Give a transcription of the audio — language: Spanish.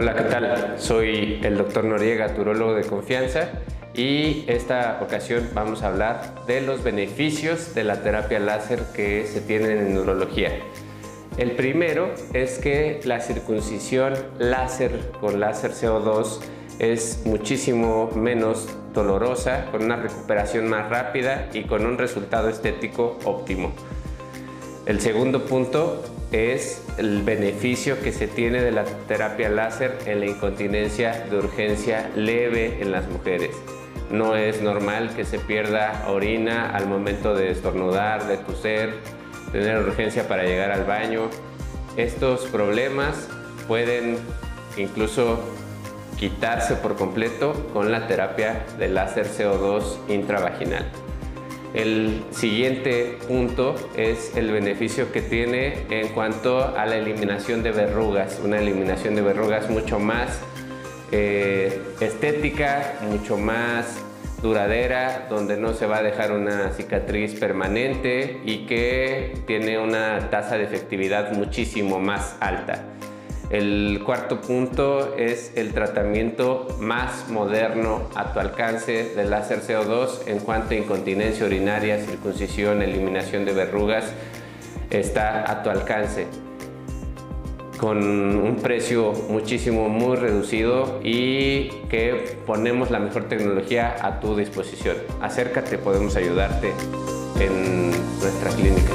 Hola, ¿qué tal? Soy el doctor Noriega, turólogo de confianza y esta ocasión vamos a hablar de los beneficios de la terapia láser que se tienen en neurología. El primero es que la circuncisión láser con láser CO2 es muchísimo menos dolorosa, con una recuperación más rápida y con un resultado estético óptimo. El segundo punto es el beneficio que se tiene de la terapia láser en la incontinencia de urgencia leve en las mujeres. No es normal que se pierda orina al momento de estornudar, de toser, tener urgencia para llegar al baño. Estos problemas pueden incluso quitarse por completo con la terapia de láser CO2 intravaginal. El siguiente punto es el beneficio que tiene en cuanto a la eliminación de verrugas, una eliminación de verrugas mucho más eh, estética, mucho más duradera, donde no se va a dejar una cicatriz permanente y que tiene una tasa de efectividad muchísimo más alta. El cuarto punto es el tratamiento más moderno a tu alcance del láser CO2 en cuanto a incontinencia urinaria, circuncisión, eliminación de verrugas, está a tu alcance con un precio muchísimo muy reducido y que ponemos la mejor tecnología a tu disposición. Acércate, podemos ayudarte en nuestra clínica.